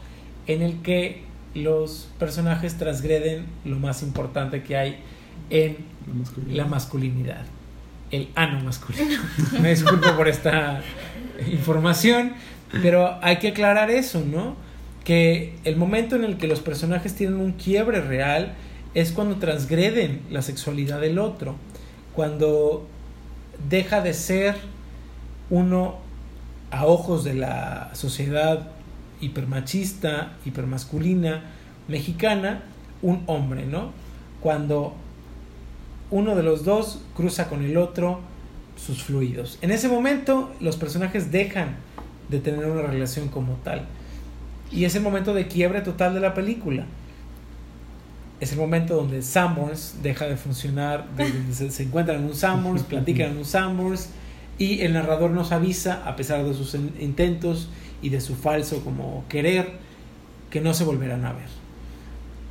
en el que los personajes transgreden lo más importante que hay en La masculinidad. la masculinidad, el ano masculino. Me disculpo por esta información, pero hay que aclarar eso, ¿no? Que el momento en el que los personajes tienen un quiebre real es cuando transgreden la sexualidad del otro, cuando deja de ser uno a ojos de la sociedad hipermachista, hipermasculina mexicana, un hombre, ¿no? Cuando uno de los dos cruza con el otro sus fluidos. En ese momento los personajes dejan de tener una relación como tal. Y es el momento de quiebre total de la película. Es el momento donde Sanborns deja de funcionar, de- donde se, se encuentran en un Sanborns, platican en un Sanborns y el narrador nos avisa, a pesar de sus in- intentos y de su falso como querer, que no se volverán a ver.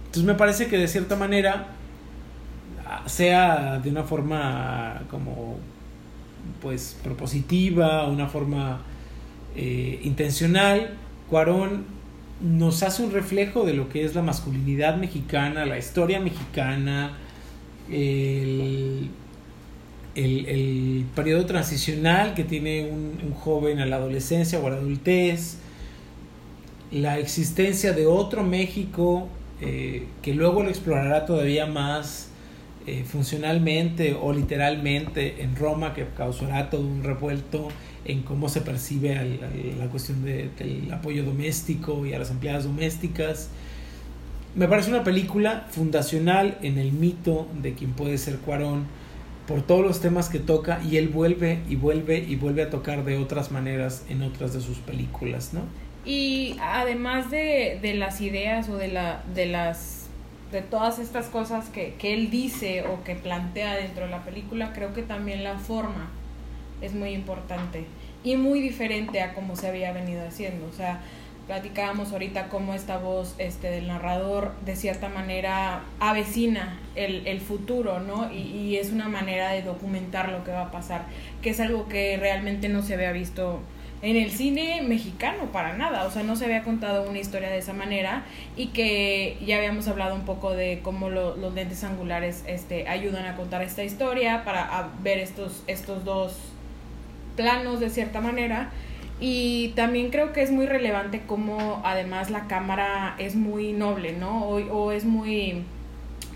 Entonces me parece que de cierta manera ah, sea de una forma como pues propositiva, una forma eh, intencional, Cuarón nos hace un reflejo de lo que es la masculinidad mexicana, la historia mexicana, el, el, periodo transicional que tiene un, joven a la adolescencia o a la adultez, la existencia de otro México eh, que luego lo explorará todavía más eh, funcionalmente o literalmente en Roma, que causará todo un revuelto en cómo se percibe al- la cuestión de- del apoyo doméstico y a las empleadas domésticas. Me parece una película fundacional en el mito de quien puede ser Cuarón por todos los temas que toca y él vuelve y vuelve y vuelve a tocar de otras maneras en otras de sus películas, ¿no? Y además de, de las ideas o de, la, de las de todas estas cosas que, que él dice o que plantea dentro de la película, creo que también la forma es muy importante y muy diferente a como se había venido haciendo. O sea, platicábamos ahorita cómo esta voz este, del narrador de cierta manera avecina el, el futuro, ¿no? Y, y es una manera de documentar lo que va a pasar, que es algo que realmente no se había visto en el cine mexicano para nada, o sea, no se había contado una historia de esa manera y que ya habíamos hablado un poco de cómo lo- los lentes angulares este, ayudan a contar esta historia para ver estos, estos dos planos de cierta manera y también creo que es muy relevante cómo además la cámara es muy noble, ¿no? O, es muy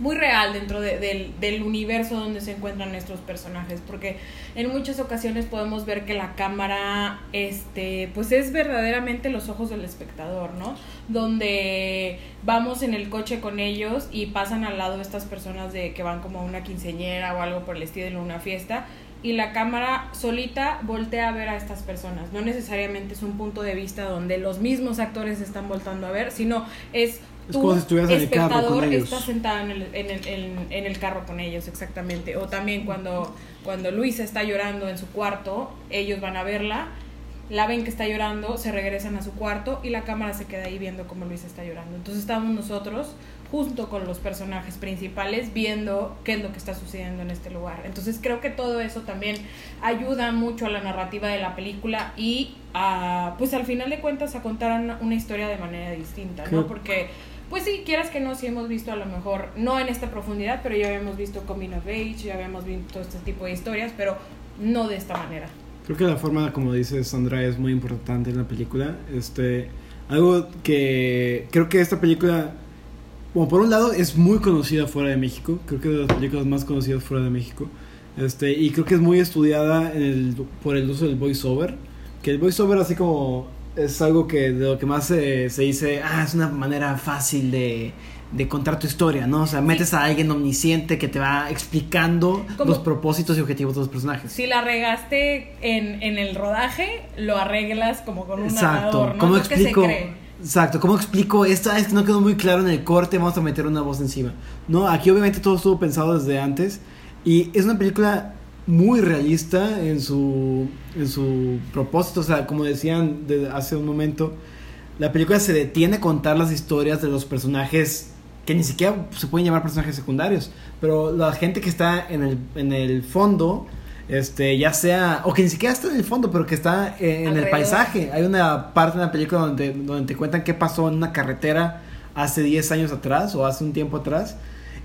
muy real dentro de- del, del universo donde se encuentran nuestros personajes porque en muchas ocasiones podemos ver que la cámara este pues es verdaderamente los ojos del espectador no donde vamos en el coche con ellos y pasan al lado estas personas de que van como a una quinceñera o algo por el estilo en una fiesta y la cámara solita voltea a ver a estas personas no necesariamente es un punto de vista donde los mismos actores están voltando a ver sino es Es como si estuvieras en el carro con espectador, ellos. estás sentado en el, en, el, en- en el carro con ellos, exactamente. O también cuando, cuando Luisa está llorando en su cuarto, ellos van a verla, la ven que está llorando, se regresan a su cuarto y la cámara se queda ahí viendo cómo Luisa está llorando. Entonces estamos nosotros, junto con los personajes principales, viendo qué es lo que está sucediendo en este lugar. Entonces creo que todo eso también ayuda mucho a la narrativa de la película y a, pues al final de cuentas, a contar una, una historia de manera distinta, ¿no? Porque pues sí, quieras que no, sí hemos visto a lo mejor, no en esta profundidad, pero ya habíamos visto Coming of Age, ya habíamos visto este tipo de historias, pero no de esta manera. Creo que la forma, como dice Sandra, es muy importante en la película. Este, algo que creo que esta película, bueno, por un lado es muy conocida fuera de México. Creo que es de las películas más conocidas fuera de México. Este, y creo que es muy estudiada en el, por el uso del voiceover. Que el voiceover así como es algo que de lo que más se, se dice, ah, es una manera fácil de, de contar tu historia, ¿no? O sea, metes a alguien omnisciente que te va explicando Como- los propósitos y objetivos de los personajes. Si la regaste en, en el rodaje, lo arreglas como con un Exacto. narrador, ¿no? ¿Cómo que se explico? cree. Exacto. ¿Cómo explico esto? Ah, es que no quedó muy claro en el corte. Vamos a meter una voz encima. No, aquí obviamente todo estuvo pensado desde antes. Y es una película muy realista en su, en su propósito. O sea, como decían de- hace un momento, la película se detiene a contar las historias de los personajes que ni siquiera se pueden llamar personajes secundarios. Pero la gente que está en el, en el fondo, este, ya sea, o que ni siquiera está en el fondo, pero que está eh, en el paisaje. Hay una parte de la película donde, donde te cuentan qué pasó en una carretera hace 10 años atrás o hace un tiempo atrás.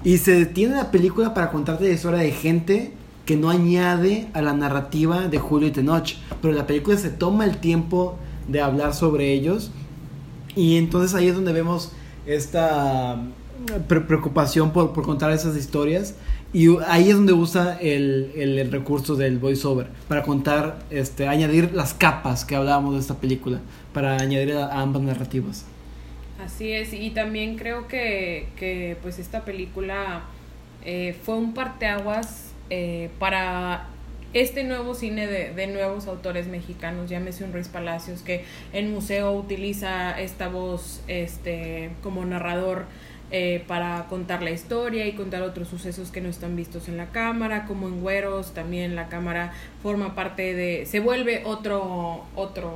Y se detiene la película para contarte la historia de gente que no añade a la narrativa de Julio y Tenoch. Pero la película se toma el tiempo de hablar sobre ellos. Y entonces ahí es donde vemos esta pre- preocupación por, por contar esas historias. Y ahí es donde usa el, el- recurso del voiceover para contar, este, añadir las capas que hablábamos de esta película, para añadir a, a ambas narrativas. Así es, y también creo que, que pues esta película eh, fue un parteaguas eh, para este nuevo cine de, de nuevos autores mexicanos, llámese un Ruiz Palacios, que en museo utiliza esta voz este como narrador eh, para contar la historia y contar otros sucesos que no están vistos en la cámara, como en Güeros también la cámara forma parte de, se vuelve otro, otro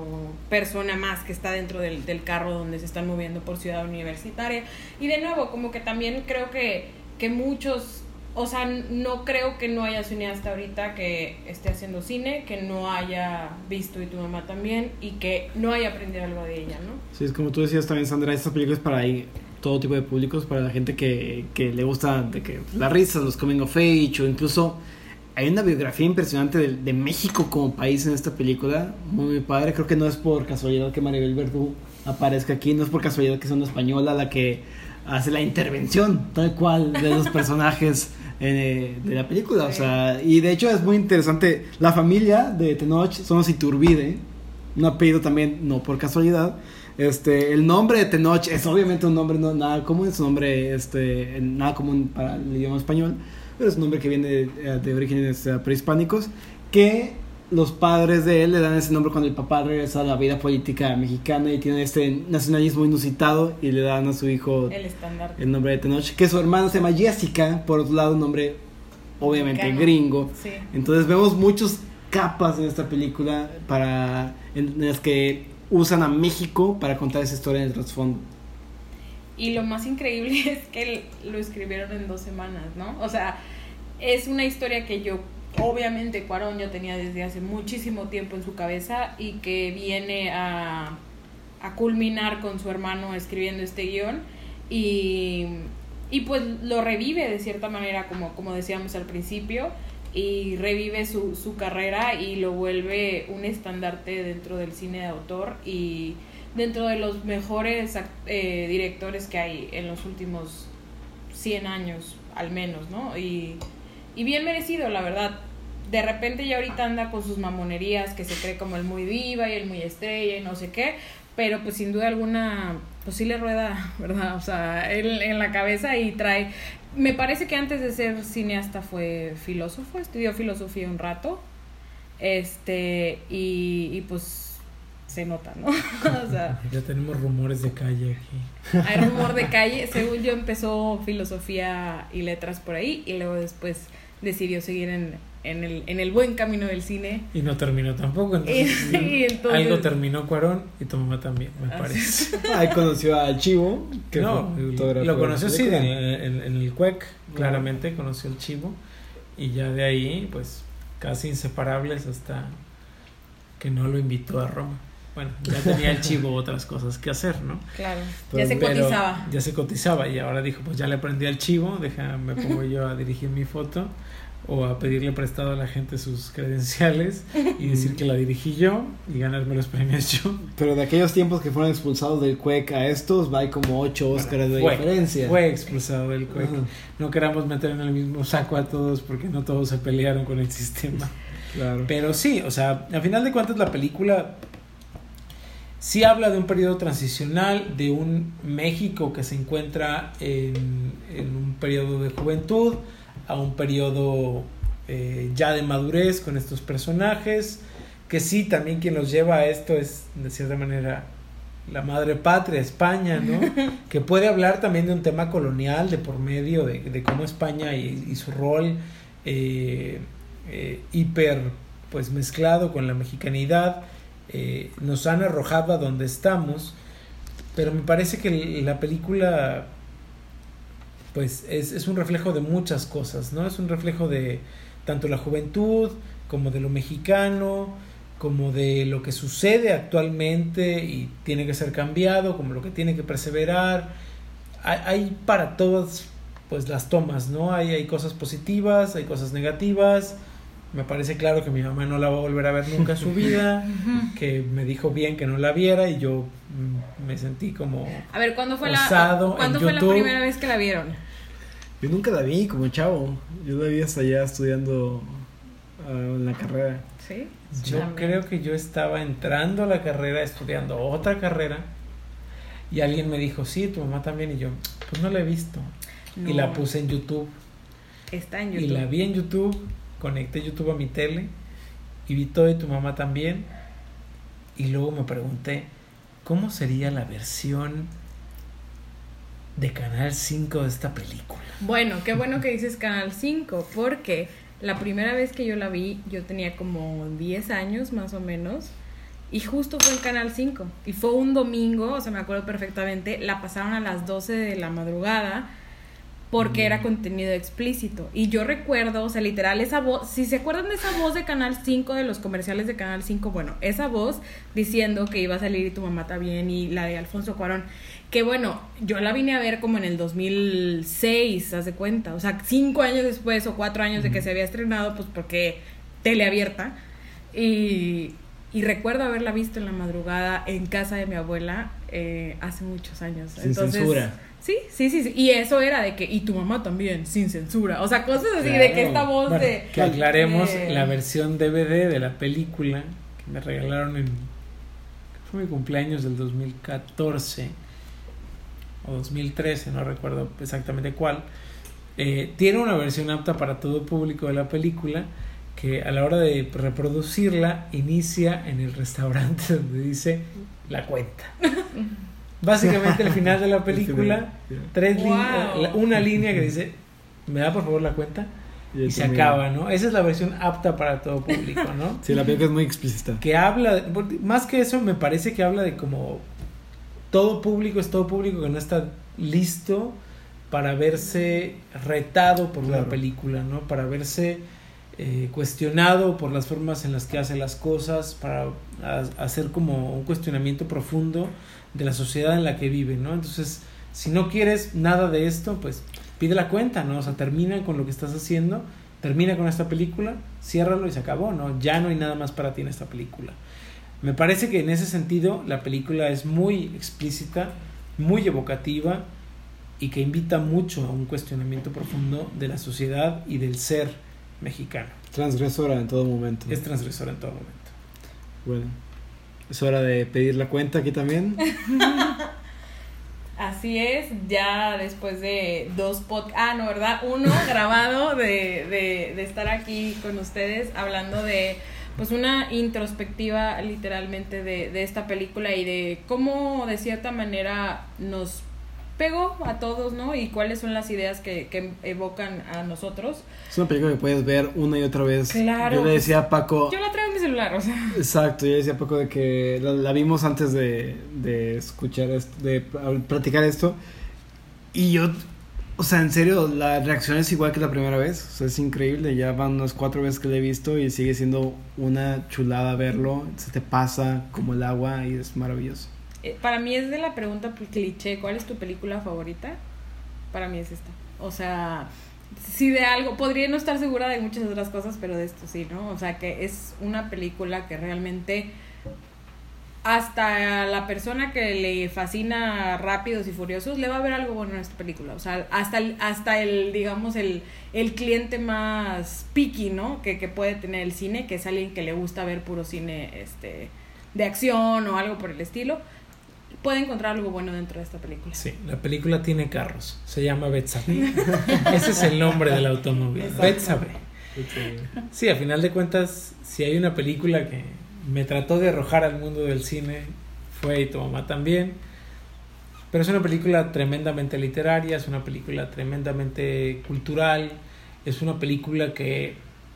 persona más que está dentro del, del carro donde se están moviendo por ciudad universitaria. Y de nuevo, como que también creo que, que muchos o sea, no creo que no haya cineasta ahorita que esté haciendo cine, que no haya visto y tu mamá también, y que no haya aprendido algo de ella, ¿no? Sí, es como tú decías también, Sandra, estas películas para ahí, todo tipo de públicos, para la gente que, que le gusta de que las risas, los coming of age, o incluso hay una biografía impresionante de, de México como país en esta película, muy, muy padre. Creo que no es por casualidad que Maribel Verdú aparezca aquí, no es por casualidad que sea una española la que hace la intervención tal cual de los personajes eh, de la película. O sea, y de hecho es muy interesante. La familia de Tenoch son los Iturbide, un apellido también, no por casualidad. Este, el nombre de Tenoch es obviamente un nombre no nada común, es un nombre este, nada común para el idioma español, pero es un nombre que viene de, de orígenes eh, prehispánicos, que los padres de él le dan ese nombre cuando el papá regresa a la vida política mexicana y tiene este nacionalismo inusitado y le dan a su hijo El el nombre de Tenoch, que su hermana se llama Jessica, por otro lado un nombre obviamente Mexicano. gringo. Sí. Entonces vemos muchas capas en esta película para en, en las que usan a México para contar esa historia en el trasfondo. Y lo más increíble es que lo escribieron en dos semanas, ¿no? O sea, es una historia que yo, obviamente, Cuarón ya tenía desde hace muchísimo tiempo en su cabeza y que viene a, a culminar con su hermano escribiendo este guion y, y pues lo revive de cierta manera, como, como decíamos al principio, y revive su, su carrera y lo vuelve un estandarte dentro del cine de autor y dentro de los mejores eh, directores que hay en los últimos 100 años, al menos, ¿no? Y, y bien merecido, la verdad. De repente ya ahorita anda con sus mamonerías, que se cree como el muy viva y el muy estrella y no sé qué, pero pues sin duda alguna, pues sí le rueda, ¿verdad? O sea, él en la cabeza y trae... Me parece que antes de ser cineasta fue filósofo, estudió filosofía un rato, este, y, y pues se nota, ¿no? o sea, Ya tenemos rumores de calle aquí. hay rumor de calle. Según yo empezó filosofía y letras por ahí y luego después decidió seguir en, en, el, en el buen camino del cine. Y no terminó tampoco. Entonces, Y entonces- algo terminó Cuarón y tu mamá también, me Ah, parece. Ahí conoció a Chivo, que no, lo conoció sí en, en- en el CUEC, claramente conoció el chivo. Y ya de ahí, pues casi inseparables hasta que no lo invitó a Roma. Bueno, ya tenía el chivo otras cosas que hacer, ¿no? Claro, Pero- ya se Pero cotizaba. Ya se cotizaba y ahora dijo, pues ya le aprendí al chivo, déjame pongo yo a dirigir mi foto o a pedirle prestado a la gente sus credenciales y decir que la dirigí yo y ganarme los premios yo. Pero de aquellos tiempos que fueron expulsados del CUEC a estos, va como 8 Óscares de Fue- diferencia. Fue expulsado del CUEC. No queramos meter en el mismo saco a todos porque no todos se pelearon con el sistema. claro. Pero sí, o sea, al final de cuentas la película sí habla de un periodo transicional, de un México que se encuentra en, en un periodo de juventud, a un periodo eh, ya de madurez con estos personajes, que sí, también quien los lleva a esto es de cierta manera la madre patria, España, ¿no? que puede hablar también de un tema colonial de por medio de, de cómo España y, y su rol eh, eh, hiper pues mezclado con la mexicanidad nos han arrojado a donde estamos pero me parece que la película pues es, es un reflejo de muchas cosas no es un reflejo de tanto la juventud como de lo mexicano como de lo que sucede actualmente y tiene que ser cambiado como lo que tiene que perseverar hay, para todas pues las tomas, ¿no? Hay, hay cosas positivas, hay cosas negativas. Me parece claro que mi mamá no la va a volver a ver nunca en su vida, que me dijo bien que no la viera y yo mm, me sentí como A ver, ¿cuándo fue, la, ¿cuándo en fue la YouTube. primera vez que la vieron? Yo nunca la vi como chavo. Yo la vi hasta allá estudiando ah, en la carrera. ¿Sí? Yo También. creo que yo estaba entrando a la carrera, estudiando otra carrera, y alguien me dijo, sí, tu mamá también, y yo, pues no la he visto. Y la puse en YouTube, Está en y YouTube. la vi en YouTube, conecté YouTube a mi tele, y vi todo y tu mamá también, y luego me pregunté, ¿cómo sería la versión de Canal 5 de esta película? Bueno, qué bueno que dices Canal 5, porque la primera vez que yo la vi, yo tenía como 10 años más o menos, y justo fue en Canal 5, y fue un domingo, o sea, me acuerdo perfectamente, la pasaron a las 12 de la madrugada, porque era contenido explícito. Y yo recuerdo, o sea, literal, esa voz, si se acuerdan de esa voz de Canal 5, de los comerciales de Canal 5, bueno, esa voz diciendo que iba a salir y tu mamá está bien, y la de Alfonso Cuarón, que bueno, yo la vine a ver como en el 2006, haz de cuenta, o sea, cinco años después o cuatro años de que se había estrenado, pues porque teleabierta, y, y recuerdo haberla visto en la madrugada en casa de mi abuela eh, hace muchos años. Sin censura. Sí, sí, sí, sí, y eso era de que, y tu mamá también, sin censura, o sea, cosas así de que esta voz Bueno, de... que aclaremos de- la versión DVD de la película que me regalaron en fue mi cumpleaños del 2014 o 2013, no recuerdo exactamente cuál. Eh, tiene una versión apta para todo público de la película que a la hora de reproducirla inicia en el restaurante donde dice la cuenta. Básicamente al final de la película, tres Wow. líneas- la- una línea que dice, ¿me da por favor la cuenta? Y y se acaba, ¿no? Esa es la versión apta para todo público, ¿no? Sí, la película es muy explícita. que habla, de- más que eso, me parece que habla de como todo público es todo público que no está listo para verse retado por la película, ¿no? Para verse eh, cuestionado por las formas en las que hace las cosas, para ha- hacer como un cuestionamiento profundo de la sociedad en la que vive, ¿no? Entonces, si no quieres nada de esto, pues pide la cuenta, ¿no? O sea, termina con lo que estás haciendo, termina con esta película, ciérralo y se acabó, ¿no? Ya no hay nada más para ti en esta película. Me parece que en ese sentido la película es muy explícita, muy evocativa y que invita mucho a un cuestionamiento profundo de la sociedad y del ser mexicano. Transgresora en todo momento. Es transgresor en todo momento. Bueno, es hora de pedir la cuenta aquí también. Así es, ya después de dos podcasts, ah, no, ¿verdad? Uno grabado de, de, de estar aquí con ustedes hablando de pues una introspectiva literalmente de, de esta película y de cómo de cierta manera nos pegó a todos, ¿no? Y cuáles son las ideas que, que evocan a nosotros. Es una película que puedes ver una y otra vez. Claro, Yo le decía a Paco. Yo la traigo en mi celular, o sea. Exacto, yo le decía a Paco de que la, la vimos antes de, de escuchar esto, de pl- platicar esto. Y yo, o sea, en serio, la reacción es igual que la primera vez. O sea, es increíble. Ya van unas cuatro veces que la he visto y sigue siendo una chulada verlo. Se te pasa como el agua y es maravilloso. Eh, Para mí es de la pregunta cliché, ¿cuál es tu película favorita? Para mí es esta. O sea, sí de algo, podría no estar segura de muchas otras cosas, pero de esto sí, ¿no? O sea, que es una película que realmente hasta la persona que le fascina Rápidos y Furiosos le va a ver algo bueno en esta película. O sea, hasta el, hasta el digamos, el, el cliente más picky, ¿no? Que, que puede tener el cine, que es alguien que le gusta ver puro cine este, de acción o algo por el estilo, puede encontrar algo bueno dentro de esta película. Sí, la película tiene carros. Se llama Betsabe. Ese es el nombre del automóvil. Betsabe. Sí, a final de cuentas, si hay una película que me trató de arrojar al mundo del cine, fue Y tu mamá también. Pero es una película tremendamente literaria, es una película tremendamente cultural, es una película que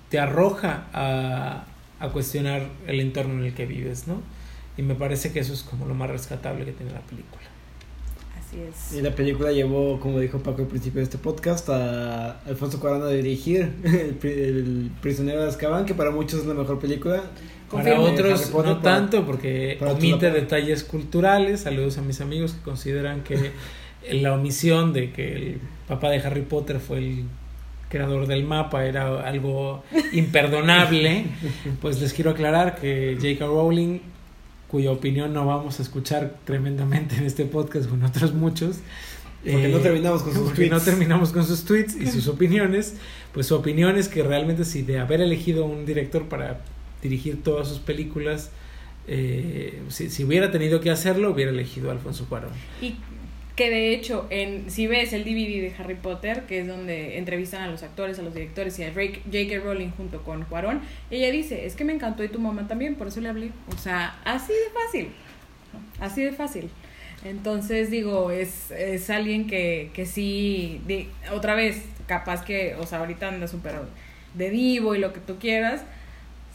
te arroja a, a cuestionar el entorno en el que vives, ¿no? Y me parece que eso es como lo más rescatable que tiene la película. Así es. Y la película llevó, como dijo Paco al principio de este podcast, a Alfonso Cuarón a dirigir El, el Prisionero de Azkaban, que para muchos es la mejor película. Para Confirmo. otros no para- tanto porque para omite detalles culturales. Saludos a mis amigos que consideran que la omisión de que el papá de Harry Potter fue el creador del mapa era algo imperdonable. Pues les quiero aclarar que J.K. Rowling, cuya opinión no vamos a escuchar tremendamente en este podcast con otros muchos. Porque no terminamos con sus porque no tweets. terminamos con sus tweets y sus opiniones. Pues su opinión es que realmente si de haber elegido un director para dirigir todas sus películas, eh, si, si hubiera tenido que hacerlo, hubiera elegido a Alfonso Cuarón. Y que de hecho, en, si ves el DVD de Harry Potter, que es donde entrevistan a los actores, a los directores y a J.K. Rowling junto con Cuarón, ella dice, es que me encantó y tu mamá también, por eso le hablé. O sea, así de fácil. Así de fácil. Entonces, digo, es, es alguien que, que sí, di- otra vez, capaz que, o sea, ahorita anda súper de vivo y lo que tú quieras,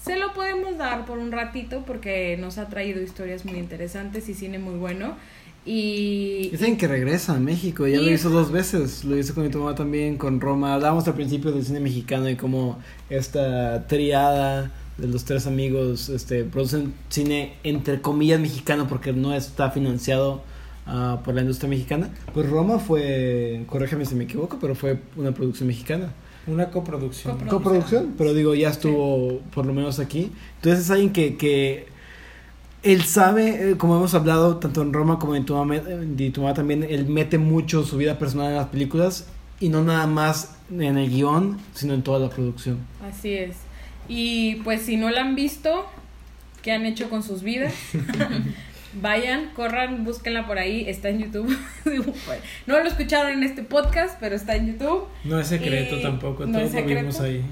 se lo podemos dar por un ratito porque nos ha traído historias muy interesantes y cine muy bueno. Y, Dicen que regresa a México, ya lo Y- hizo dos veces, lo hizo con mi mamá también, con Roma. Hablábamos al principio del cine mexicano y cómo esta triada de los tres amigos este, producen cine entre comillas mexicano porque no está financiado ah, por la industria mexicana. Pues Roma fue, corrígeme si me equivoco, pero fue una producción mexicana. Una coproducción. Coproducción. Coproducción, pero digo, ya estuvo por lo menos aquí. Entonces es alguien que, que él sabe, eh, como hemos hablado tanto en Roma como en tu mamá, en tu mamá también, él mete mucho su vida personal en las películas y no nada más en el guion, sino en toda la producción. Así es. Y pues si no la han visto, ¿qué han hecho con sus vidas? Vayan, corran, búsquenla por ahí, está en YouTube. no lo escucharon en este podcast, pero está en YouTube. No es secreto Y tampoco, no todos es lo secreto. vimos ahí.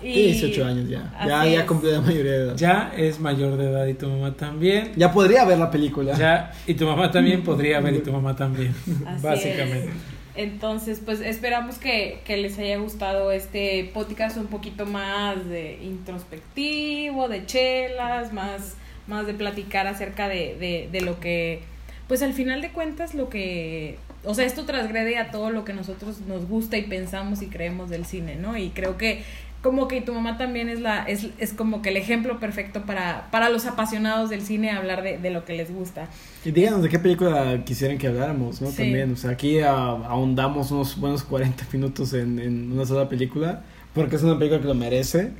Y... Tiene 18 años ya. Ya, Así ya cumplió la mayoría de edad. Ya, Ya es mayor de edad y tu mamá también. podría ver la película. Ya, y tu mamá también podría ver y tu mamá también. Así básicamente. Entonces, pues esperamos que, que les haya gustado este podcast un poquito más de introspectivo, de chelas, más, más de platicar acerca de, de, de lo que, pues al final de cuentas lo que, o sea, esto transgrede a todo lo que nosotros nos gusta y pensamos y creemos del cine, ¿no? Y creo que como que tu mamá también es la es, es como que el ejemplo perfecto para, para los apasionados del cine hablar de, de lo que les gusta. Y díganos de qué película quisieran que habláramos, ¿no? Sí. También, o sea, aquí ah, ahondamos unos buenos 40 minutos en, en una sola película, porque es una película que lo merece.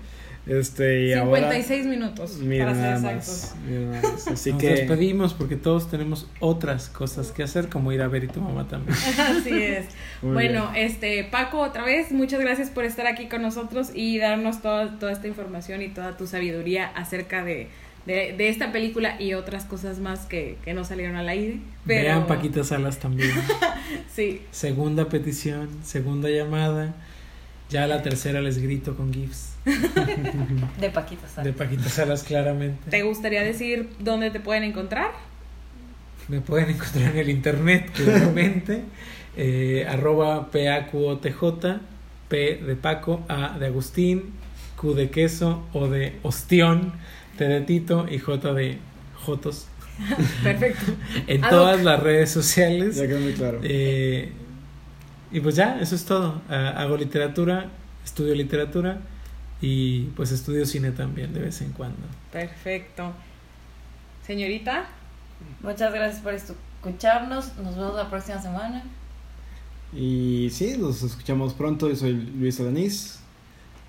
Este, y ahora... 56 minutos, Mira para ser exactos. más, mira nada más. Así Nos que... despedimos porque todos tenemos otras cosas que hacer, como ir a ver y tu mamá también. Así es. Muy bueno, este Paco, otra vez, muchas gracias por estar aquí con nosotros y darnos toda, toda esta información y toda tu sabiduría acerca de, de, de esta película y otras cosas más que, que no salieron al aire. Pero, Vean Paquita Salas también. Sí, Segunda petición, segunda llamada. Ya la tercera les grito con GIFs. De Paquita Salas. De Paquita Salas, claramente. ¿te gustaría decir dónde te pueden encontrar? Me pueden encontrar en el internet, claramente. eh, arroba PAQOTJ, P de Paco, A de Agustín, Q de queso, O de ostión, T de Tito y J de Jotos. Perfecto. En todas las redes sociales. Ya quedó muy claro. Eh, y pues ya, eso es todo. Ah, hago literatura, estudio literatura y pues estudio cine también de vez en cuando. Perfecto. Señorita, Muchas gracias por escucharnos. Nos vemos la próxima semana. Y sí, nos escuchamos pronto. Yo soy Luis Alanís.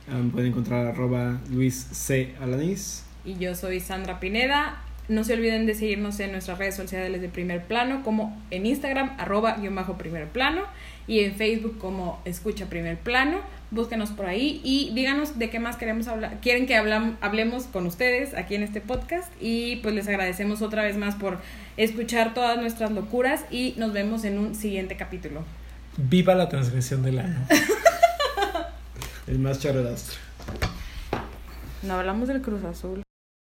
Me pueden encontrar arroba Luis C. Alanís. y yo soy Sandra Pineda. No se olviden de seguirnos en nuestras redes sociales de primer plano, como en Instagram, arroba guion bajo primer plano, y en Facebook como escucha primer plano. Búsquenos por ahí y díganos de qué más queremos hablar, quieren que hablam- hablemos con ustedes aquí en este podcast. Y pues les agradecemos otra vez más por escuchar todas nuestras locuras y nos vemos en un siguiente capítulo. Viva la transgresión del año. El más charredastro. No hablamos del Cruz Azul.